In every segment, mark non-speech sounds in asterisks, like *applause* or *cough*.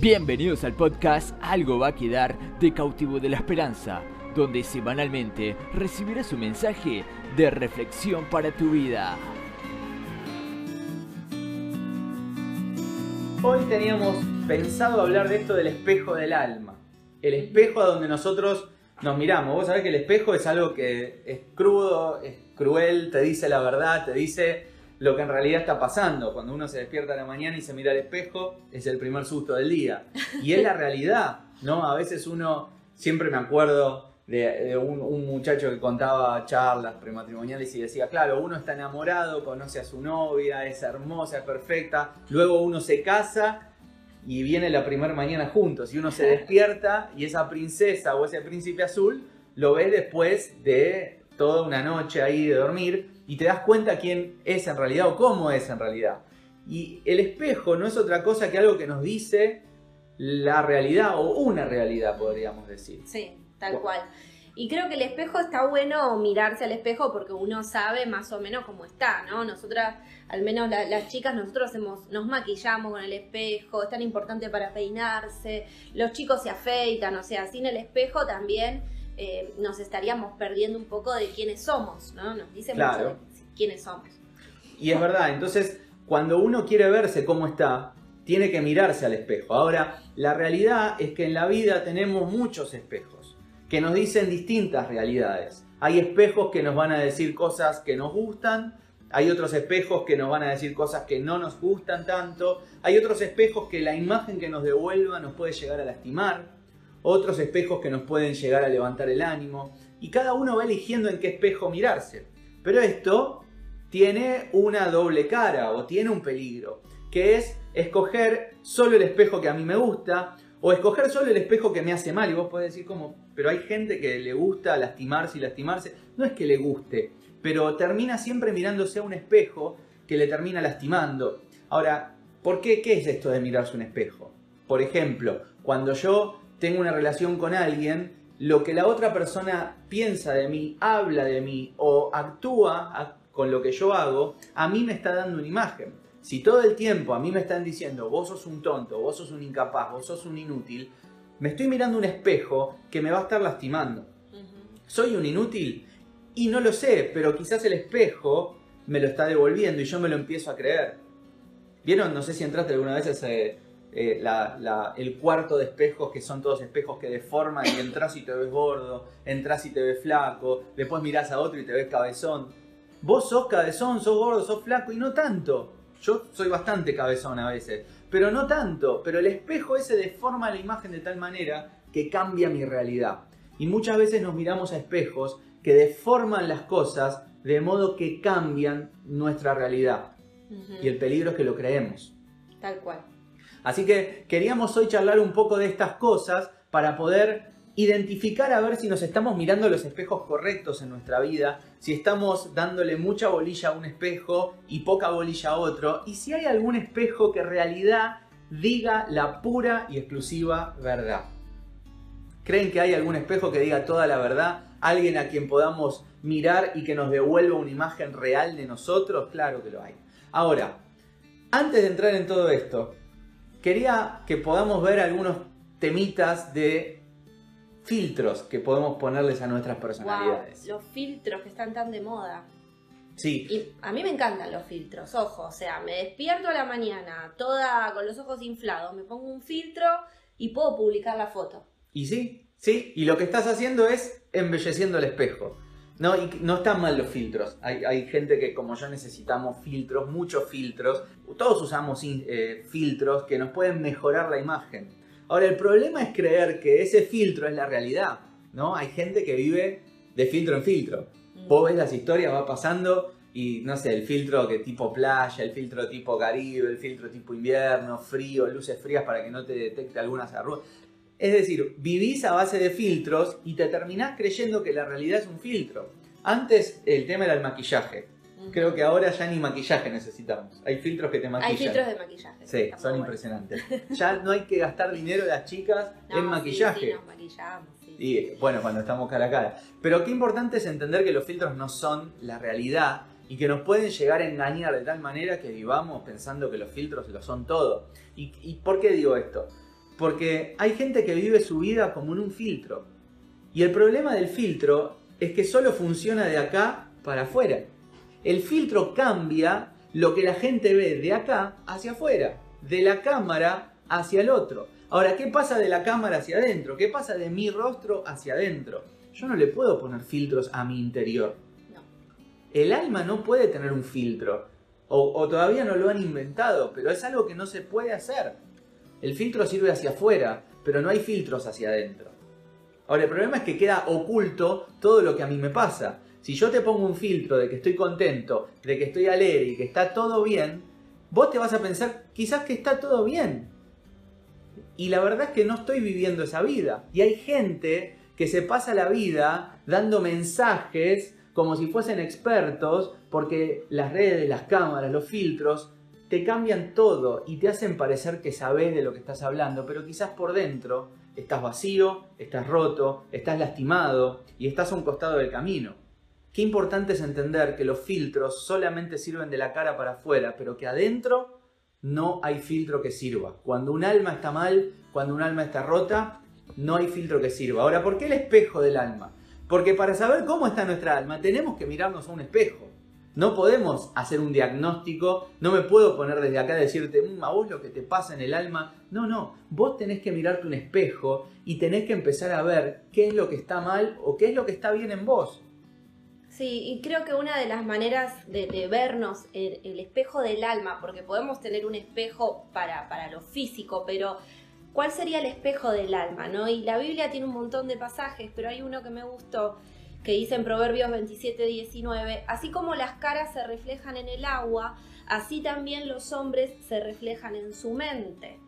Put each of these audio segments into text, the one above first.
Bienvenidos al podcast Algo va a quedar de cautivo de la esperanza, donde semanalmente recibirás un mensaje de reflexión para tu vida. Hoy teníamos pensado hablar de esto del espejo del alma. El espejo a donde nosotros nos miramos. Vos sabés que el espejo es algo que es crudo, es cruel, te dice la verdad, te dice lo que en realidad está pasando. Cuando uno se despierta a la mañana y se mira al espejo, es el primer susto del día. Y es la realidad, ¿no? A veces uno, siempre me acuerdo de, un, muchacho que contaba charlas prematrimoniales y decía, claro, uno está enamorado, conoce a su novia, es hermosa, es perfecta, luego uno se casa y viene la primera mañana juntos y uno se despierta y esa princesa o ese príncipe azul lo ves después de toda una noche ahí de dormir y te das cuenta quién es en realidad o cómo es en realidad. Y el espejo no es otra cosa que algo que nos dice la realidad o una realidad, podríamos decir. Sí, tal cual. Y creo que el espejo está bueno mirarse al espejo porque uno sabe más o menos cómo está, ¿no? Nosotras, al menos las chicas, nosotros hacemos, nos maquillamos con el espejo, es tan importante para peinarse, los chicos se afeitan, o sea, sin el espejo también eh, nos estaríamos perdiendo un poco de quiénes somos, ¿no? Nos dice mucho quiénes somos. Y es verdad, entonces cuando uno quiere verse cómo está, tiene que mirarse al espejo. Ahora, la realidad es que en la vida tenemos muchos espejos que nos dicen distintas realidades. Hay espejos que nos van a decir cosas que nos gustan, hay otros espejos que nos van a decir cosas que no nos gustan tanto, hay otros espejos que la imagen que nos devuelva nos puede llegar a lastimar otros espejos que nos pueden llegar a levantar el ánimo, y cada uno va eligiendo en qué espejo mirarse. Pero esto tiene una doble cara o tiene un peligro, que es escoger solo el espejo que a mí me gusta o escoger solo el espejo que me hace mal. Y vos podés decir como, pero hay gente que le gusta lastimarse y lastimarse. No es que le guste, pero termina siempre mirándose a un espejo que le termina lastimando. Ahora, ¿por qué? ¿Qué es esto de mirarse un espejo? Por ejemplo, cuando yo tengo una relación con alguien, lo que la otra persona piensa de mí, habla de mí o actúa con lo que yo hago, a mí me está dando una imagen. Si todo el tiempo a mí me están diciendo, vos sos un tonto, vos sos un incapaz, vos sos un inútil, me estoy mirando un espejo que me va a estar lastimando. ¿Soy un inútil? Y no lo sé, pero quizás el espejo me lo está devolviendo y yo me lo empiezo a creer. ¿Vieron? No sé si entraste alguna vez a ese eh, el cuarto de espejos, que son todos espejos que deforman y entras y te ves gordo, entras y te ves flaco, después mirás a otro y te ves cabezón. Vos sos cabezón, sos gordo, sos flaco y no tanto. Yo soy bastante cabezón a veces, pero no tanto. Pero el espejo ese deforma la imagen de tal manera que cambia mi realidad. Y muchas veces nos miramos a espejos que deforman las cosas de modo que cambian nuestra realidad. Y el peligro es que lo creemos. Tal cual. Así que queríamos hoy charlar un poco de estas cosas para poder identificar a ver si nos estamos mirando los espejos correctos en nuestra vida, si estamos dándole mucha bolilla a un espejo y poca bolilla a otro, y si hay algún espejo que en realidad diga la pura y exclusiva verdad. ¿Creen que hay algún espejo que diga toda la verdad? ¿Alguien a quien podamos mirar y que nos devuelva una imagen real de nosotros? Claro que lo hay. Ahora, antes de entrar en todo esto, quería que podamos ver algunos temitas de filtros que podemos ponerles a nuestras personalidades. los filtros que están tan de moda. Sí. Y a mí me encantan los filtros, ojo, o sea, me despierto a la mañana toda con los ojos inflados, me pongo un filtro y puedo publicar la foto. Y sí, sí, y lo que estás haciendo es embelleciendo el espejo. No, y no están mal los filtros. Hay, gente que como yo necesitamos filtros, muchos filtros. Todos usamos eh, filtros que nos pueden mejorar la imagen. Ahora, el problema es creer que ese filtro es la realidad. ¿no? Hay gente que vive de filtro en filtro. Mm. Vos ves las historias, va pasando y no sé, el filtro que tipo playa, el filtro tipo Caribe, el filtro tipo invierno, frío, luces frías para que no te detecte algunas arrugas. Es decir, vivís a base de filtros y te terminás creyendo que la realidad es un filtro. Antes el tema era el maquillaje. Creo que ahora ya ni maquillaje necesitamos. Hay filtros que te maquillan. Hay filtros de maquillaje. Sí, son impresionantes. *laughs* Ya no hay que gastar dinero las chicas en maquillaje. Sí, nos maquillamos, sí. Y bueno, cuando estamos cara a cara. Pero qué importante es entender que los filtros no son la realidad y que nos pueden llegar a engañar de tal manera que vivamos pensando que los filtros lo son todo. ¿Y, y por qué digo esto? Porque hay gente que vive su vida como en un filtro. Y el problema del filtro es que solo funciona de acá para afuera. El filtro cambia lo que la gente ve de acá hacia afuera, de la cámara hacia el otro. Ahora, ¿qué pasa de la cámara hacia adentro? ¿Qué pasa de mi rostro hacia adentro? Yo no le puedo poner filtros a mi interior. El alma no puede tener un filtro. O, o, todavía no lo han inventado, pero es algo que no se puede hacer. El filtro sirve hacia afuera, pero no hay filtros hacia adentro. Ahora, el problema es que queda oculto todo lo que a mí me pasa. Si yo te pongo un filtro de que estoy contento, de que estoy alegre y que está todo bien, vos te vas a pensar quizás que está todo bien. Y la verdad es que no estoy viviendo esa vida. Y hay gente que se pasa la vida dando mensajes como si fuesen expertos, porque las redes, las cámaras, los filtros, te cambian todo y te hacen parecer que sabes de lo que estás hablando, pero quizás por dentro estás vacío, estás roto, estás lastimado y estás a un costado del camino. Qué importante es entender que los filtros solamente sirven de la cara para afuera, pero que adentro no hay filtro que sirva. Cuando un alma está mal, cuando un alma está rota, no hay filtro que sirva. Ahora, ¿por qué el espejo del alma? Porque para saber cómo está nuestra alma tenemos que mirarnos a un espejo. No podemos hacer un diagnóstico, no me puedo poner desde acá y decirte, mmm, a vos lo que te pasa en el alma. No, no, vos tenés que mirarte un espejo y tenés que empezar a ver qué es lo que está mal o qué es lo que está bien en vos. Sí, y creo que una de las maneras de, vernos el, el, espejo del alma, porque podemos tener un espejo para, para lo físico, pero ¿cuál sería el espejo del alma? ¿no? Y la Biblia tiene un montón de pasajes, pero hay uno que me gustó que dice en Proverbios 27, 19, así como las caras se reflejan en el agua, así también los hombres se reflejan en su mente.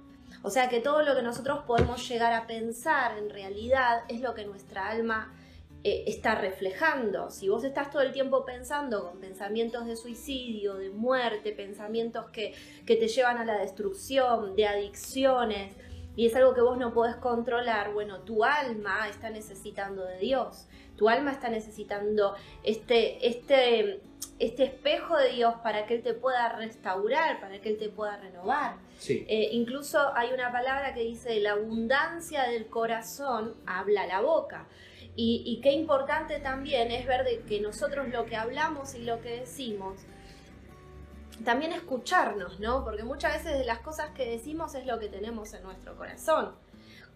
O sea que todo lo que nosotros podemos llegar a pensar en realidad es lo que nuestra alma eh, está reflejando. Si vos estás todo el tiempo pensando con pensamientos de suicidio, de muerte, pensamientos que, que te llevan a la destrucción, de adicciones, y es algo que vos no podés controlar, bueno, tu alma está necesitando de Dios tu alma está necesitando este, este, este espejo de Dios para que Él te pueda restaurar, para que Él te pueda renovar. Eh, incluso hay una palabra que dice, la abundancia del corazón habla la boca. Y, qué importante también es ver de que nosotros lo que hablamos y lo que decimos, también escucharnos, ¿no? Porque muchas veces de las cosas que decimos es lo que tenemos en nuestro corazón.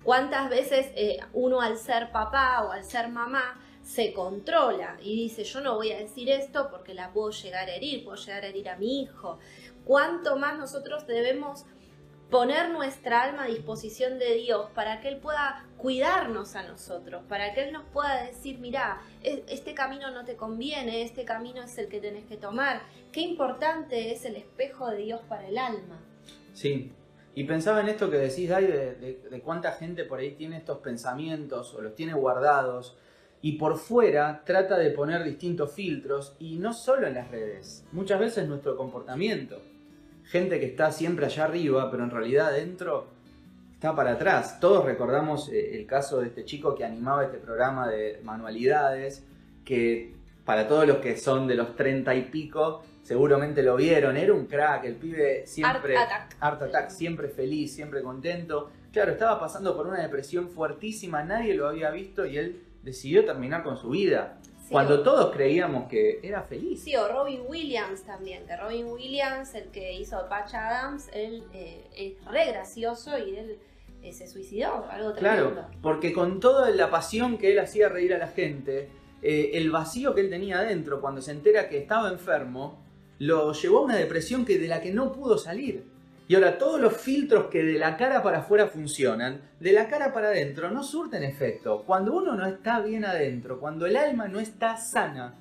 ¿Cuántas veces eh, uno al ser papá o al ser mamá se controla y dice yo no voy a decir esto porque la puedo llegar a herir, puedo llegar a herir a mi hijo? ¿Cuánto más nosotros debemos poner nuestra alma a disposición de Dios para que Él pueda cuidarnos a nosotros, para que Él nos pueda decir, mira, e-, este camino no te conviene, este camino es el que tenés que tomar. Qué importante es el espejo de Dios para el alma. Sí, y pensaba en esto que decís, Dai, de, cuánta gente por ahí tiene estos pensamientos o los tiene guardados y por fuera trata de poner distintos filtros y no solo en las redes, muchas veces nuestro comportamiento. Gente que está siempre allá arriba, pero en realidad adentro está para atrás. Todos recordamos eh, el caso de este chico que animaba este programa de manualidades, que para todos los que son de los treinta y pico, seguramente lo vieron, era un crack, el pibe siempre... Art Attack. Art Attack, siempre feliz, siempre contento. Claro, estaba pasando por una depresión fuertísima, nadie lo había visto y él decidió terminar con su vida. Cuando todos creíamos que era feliz. Sí, o Robin Williams también, que Robin Williams, el que hizo Patch Adams, él eh, es re gracioso y él eh, se suicidó, algo tremendo. Claro, porque con toda la pasión que él hacía reír a la gente, eh, el vacío que él tenía adentro cuando se entera que estaba enfermo, lo llevó a una depresión que de la que no pudo salir. Y ahora todos los filtros que de la cara para afuera funcionan, de la cara para adentro no surten efecto. Cuando uno no está bien adentro, cuando el alma no está sana,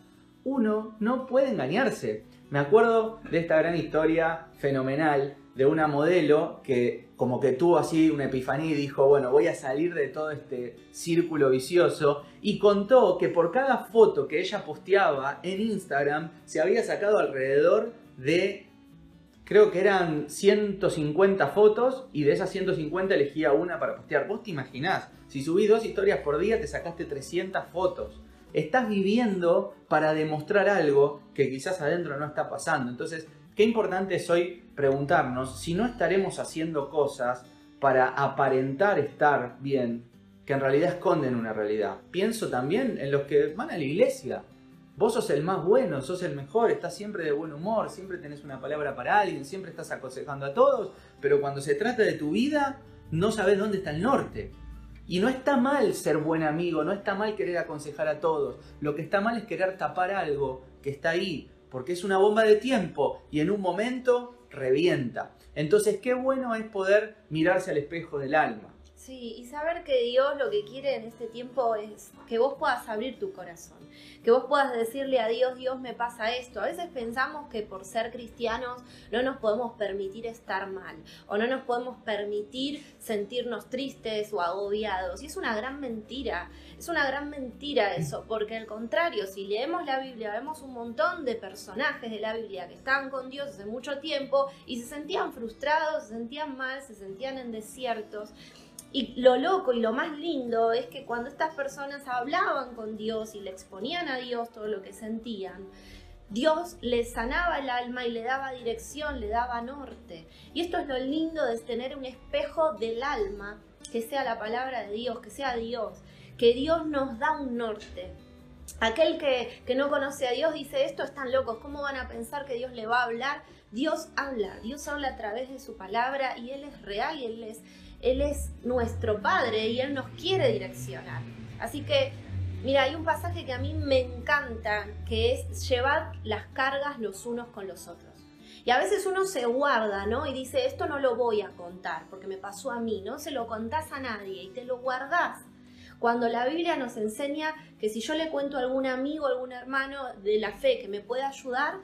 uno no puede engañarse. Me acuerdo de esta gran historia fenomenal de una modelo que como que tuvo así una epifanía y dijo, bueno, voy a salir de todo este círculo vicioso y contó que por cada foto que ella posteaba en Instagram se había sacado alrededor de, creo que eran 150 fotos y de esas 150 elegía una para postear. Vos te imaginás, si subís dos historias por día te sacaste 300 fotos. Estás viviendo para demostrar algo que quizás adentro no está pasando. Entonces, qué importante es hoy preguntarnos si no estaremos haciendo cosas para aparentar estar bien, que en realidad esconden una realidad. Pienso también en los que van a la iglesia. Vos sos el más bueno, sos el mejor, estás siempre de buen humor, siempre tenés una palabra para alguien, siempre estás aconsejando a todos, pero cuando se trata de tu vida, no sabes dónde está el norte. Y no está mal ser buen amigo, no está mal querer aconsejar a todos. Lo que está mal es querer tapar algo que está ahí, porque es una bomba de tiempo y en un momento revienta. Entonces, qué bueno es poder mirarse al espejo del alma. Sí, y saber que Dios lo que quiere en este tiempo es que vos puedas abrir tu corazón, que vos puedas decirle a Dios, Dios me pasa esto. A veces pensamos que por ser cristianos no nos podemos permitir estar mal o no nos podemos permitir sentirnos tristes o agobiados. Y es una gran mentira, es una gran mentira eso, porque al contrario, si leemos la Biblia, vemos un montón de personajes de la Biblia que estaban con Dios hace mucho tiempo y se sentían frustrados, se sentían mal, se sentían en desiertos. Y lo loco y lo más lindo es que cuando estas personas hablaban con Dios y le exponían a Dios todo lo que sentían, Dios les sanaba el alma y le daba dirección, le daba norte. Y esto es lo lindo de tener un espejo del alma, que sea la palabra de Dios, que sea Dios, que Dios nos da un norte. Aquel que, que no conoce a Dios dice, esto están locos, ¿cómo van a pensar que Dios le va a hablar? Dios habla, Dios habla a través de su palabra y Él es real y Él es él es nuestro Padre y Él nos quiere direccionar. Así que, mira, hay un pasaje que a mí me encanta, que es llevar las cargas los unos con los otros. Y a veces uno se guarda, ¿no? Y dice, esto no lo voy a contar porque me pasó a mí, no se lo contás a nadie y te lo guardás. Cuando la Biblia nos enseña que si yo le cuento a algún amigo, algún hermano de la fe que me puede ayudar,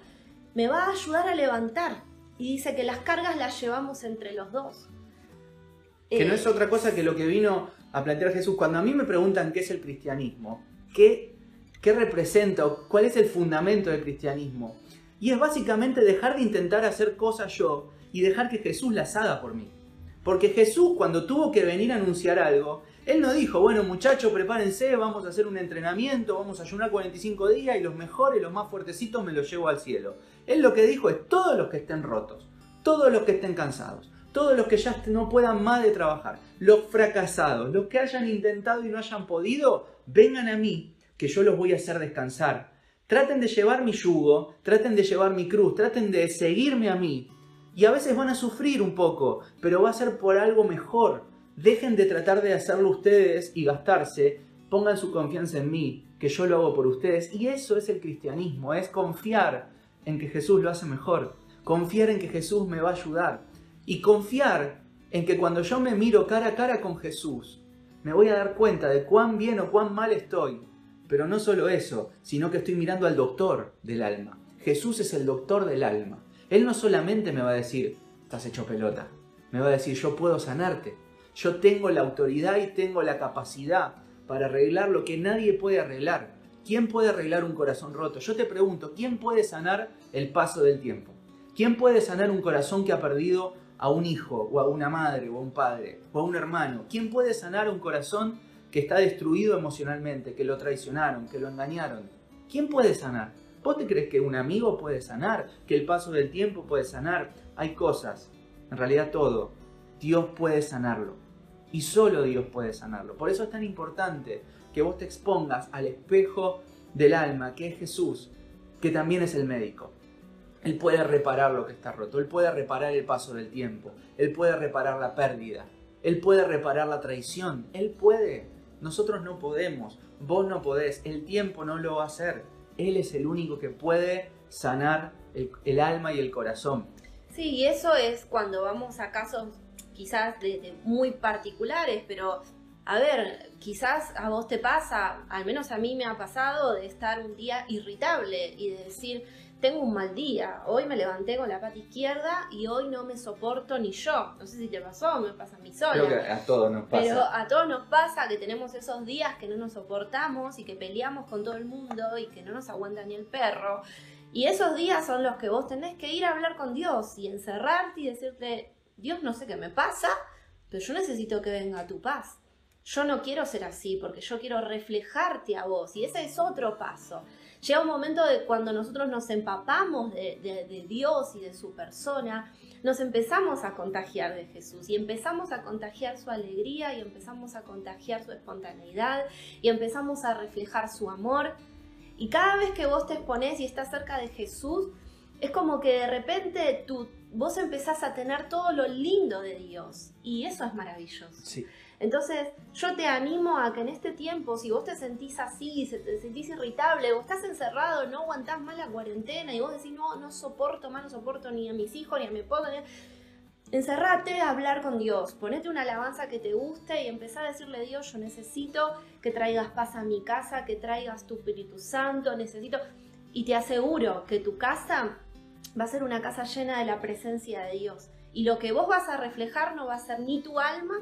me va a ayudar a levantar. Y dice que las cargas las llevamos entre los dos. Que no es otra cosa que lo que vino a plantear Jesús. Cuando a mí me preguntan qué es el cristianismo, qué, qué representa o cuál es el fundamento del cristianismo, y es básicamente dejar de intentar hacer cosas yo y dejar que Jesús las haga por mí. Porque Jesús cuando tuvo que venir a anunciar algo, Él no dijo, bueno muchachos, prepárense, vamos a hacer un entrenamiento, vamos a ayunar 45 días y los mejores, los más fuertecitos me los llevo al cielo. Él lo que dijo es todos los que estén rotos, todos los que estén cansados, todos los que ya no puedan más de trabajar, los fracasados, los que hayan intentado y no hayan podido, vengan a mí, que yo los voy a hacer descansar. Traten de llevar mi yugo, traten de llevar mi cruz, traten de seguirme a mí. Y a veces van a sufrir un poco, pero va a ser por algo mejor. Dejen de tratar de hacerlo ustedes y gastarse, pongan su confianza en mí, que yo lo hago por ustedes. Y eso es el cristianismo, es confiar en que Jesús lo hace mejor, confiar en que Jesús me va a ayudar y confiar en que cuando yo me miro cara a cara con Jesús, me voy a dar cuenta de cuán bien o cuán mal estoy. Pero no solo eso, sino que estoy mirando al doctor del alma. Jesús es el doctor del alma. Él no solamente me va a decir, estás hecho pelota, me va a decir, yo puedo sanarte. Yo tengo la autoridad y tengo la capacidad para arreglar lo que nadie puede arreglar. ¿Quién puede arreglar un corazón roto? Yo te pregunto, ¿quién puede sanar el paso del tiempo? ¿Quién puede sanar un corazón que ha perdido a un hijo o a una madre o a un padre o a un hermano? ¿Quién puede sanar un corazón que está destruido emocionalmente, que lo traicionaron, que lo engañaron? ¿Quién puede sanar? ¿Vos te crees que un amigo puede sanar? ¿Que el paso del tiempo puede sanar? Hay cosas, en realidad todo, Dios puede sanarlo. Y solo Dios puede sanarlo. Por eso es tan importante que vos te expongas al espejo del alma, que es Jesús, que también es el médico. Él puede reparar lo que está roto, Él puede reparar el paso del tiempo, Él puede reparar la pérdida, Él puede reparar la traición, Él puede. Nosotros no podemos, vos no podés, el tiempo no lo va a hacer. Él es el único que puede sanar el, alma y el corazón. Sí, y eso es cuando vamos a casos quizás de muy particulares, pero a ver, quizás a vos te pasa, al menos a mí me ha pasado, de estar un día irritable y de decir, tengo un mal día, hoy me levanté con la pata izquierda y hoy no me soporto ni yo. No sé si te pasó, me pasa a mí sola. Creo que a todos nos pasa. Pero a todos nos pasa que tenemos esos días que no nos soportamos y que peleamos con todo el mundo y que no nos aguanta ni el perro. Y esos días son los que vos tenés que ir a hablar con Dios y encerrarte y decirte, Dios no sé qué me pasa, pero yo necesito que venga tu paz. Yo no quiero ser así porque yo quiero reflejarte a vos y ese es otro paso Llega un momento de cuando nosotros nos empapamos de, Dios y de su persona, nos empezamos a contagiar de Jesús y empezamos a contagiar su alegría y empezamos a contagiar su espontaneidad y empezamos a reflejar su amor. Y cada vez que vos te exponés y estás cerca de Jesús, es como que de repente tú, vos empezás a tener todo lo lindo de Dios y eso es maravilloso. Sí. Entonces, yo te animo a que en este tiempo, si vos te sentís así, si te sentís irritable, o estás encerrado, no aguantás más la cuarentena y vos decís, no, no soporto más, no soporto ni a mis hijos, ni a mi esposo, encerrate a hablar con Dios, ponete una alabanza que te guste y empezá a decirle a Dios, yo necesito que traigas paz a mi casa, que traigas tu Espíritu Santo, necesito... Y te aseguro que tu casa va a ser una casa llena de la presencia de Dios. Y lo que vos vas a reflejar no va a ser ni tu alma,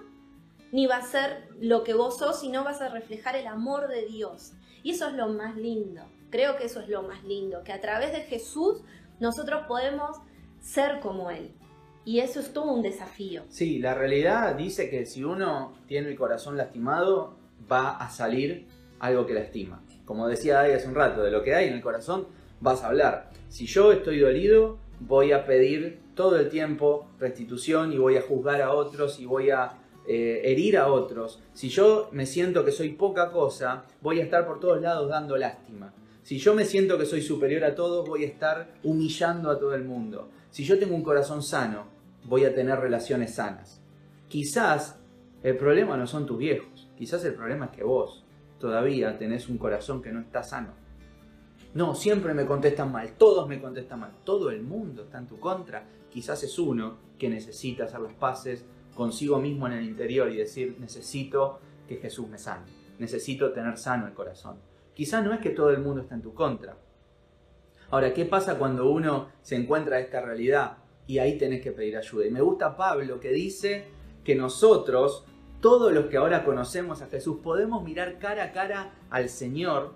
ni va a ser lo que vos sos, sino vas a reflejar el amor de Dios. Y eso es lo más lindo. Creo que eso es lo más lindo, que a través de Jesús nosotros podemos ser como Él. Y eso es todo un desafío. Sí, la realidad dice que si uno tiene el corazón lastimado, va a salir algo que lastima. Como decía Dai hace un rato, de lo que hay en el corazón vas a hablar. Si yo estoy dolido, voy a pedir todo el tiempo restitución y voy a juzgar a otros y voy a eh, herir a otros, si yo me siento que soy poca cosa, voy a estar por todos lados dando lástima. Si yo me siento que soy superior a todos, voy a estar humillando a todo el mundo. Si yo tengo un corazón sano, voy a tener relaciones sanas. Quizás el problema no son tus viejos, quizás el problema es que vos todavía tenés un corazón que no está sano. No, siempre me contestan mal, todos me contestan mal, todo el mundo está en tu contra. Quizás es uno que necesita hacer las paces consigo mismo en el interior y decir, necesito que Jesús me sane, necesito tener sano el corazón. Quizá no es que todo el mundo está en tu contra. Ahora, ¿qué pasa cuando uno se encuentra esta realidad? Y ahí tenés que pedir ayuda. Y me gusta Pablo que dice que nosotros, todos los que ahora conocemos a Jesús, podemos mirar cara a cara al Señor.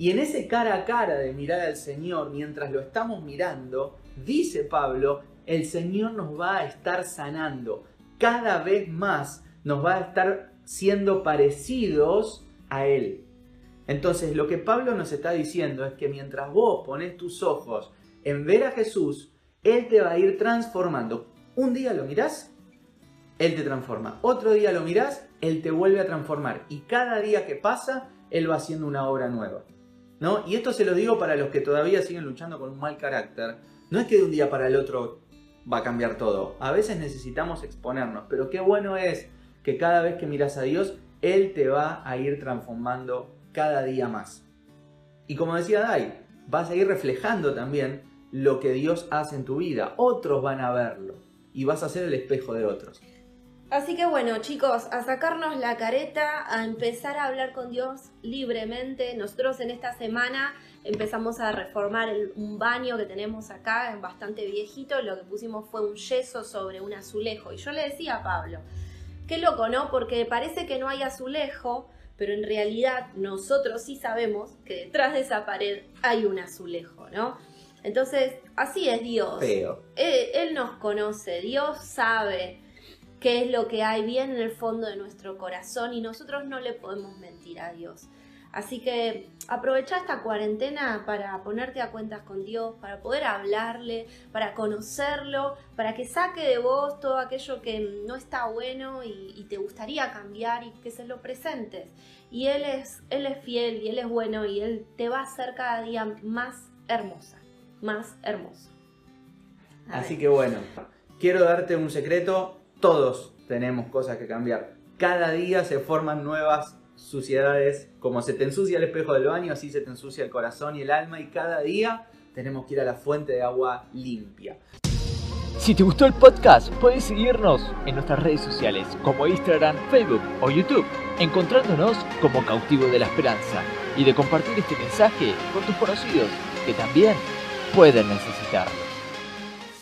Y en ese cara a cara de mirar al Señor, mientras lo estamos mirando, dice Pablo, el Señor nos va a estar sanando cada vez más nos va a estar siendo parecidos a Él. Entonces lo que Pablo nos está diciendo es que mientras vos pones tus ojos en ver a Jesús, Él te va a ir transformando. Un día lo mirás, Él te transforma. Otro día lo mirás, Él te vuelve a transformar. Y cada día que pasa, Él va haciendo una obra nueva. ¿No? Y esto se lo digo para los que todavía siguen luchando con un mal carácter. No es que de un día para el otro va a cambiar todo. A veces necesitamos exponernos, pero qué bueno es que cada vez que miras a Dios, Él te va a ir transformando cada día más. Y como decía Dai, vas a ir reflejando también lo que Dios hace en tu vida. Otros van a verlo y vas a ser el espejo de otros. Así que bueno, chicos, a sacarnos la careta, a empezar a hablar con Dios libremente. Nosotros en esta semana empezamos a reformar un baño que tenemos acá, bastante viejito. Lo que pusimos fue un yeso sobre un azulejo. Y yo le decía a Pablo, qué loco, ¿no? Porque parece que no hay azulejo, pero en realidad nosotros sí sabemos que detrás de esa pared hay un azulejo, ¿no? Entonces, así es Dios. él nos conoce, Dios sabe qué es lo que hay bien en el fondo de nuestro corazón y nosotros no le podemos mentir a Dios. Así que aprovecha esta cuarentena para ponerte a cuentas con Dios, para poder hablarle, para conocerlo, para que saque de vos todo aquello que no está bueno y, te gustaría cambiar y que se lo presentes. Y él es, él es fiel y Él es bueno y Él te va a hacer cada día más hermosa, más hermoso. Así que bueno, quiero darte un secreto todos tenemos cosas que cambiar. Cada día se forman nuevas suciedades. Como se te ensucia el espejo del baño, así se te ensucia el corazón y el alma. Y cada día tenemos que ir a la fuente de agua limpia. Si te gustó el podcast, puedes seguirnos en nuestras redes sociales como Instagram, Facebook o YouTube, encontrándonos como Cautivo de la Esperanza y de compartir este mensaje con tus conocidos que también pueden necesitarlo.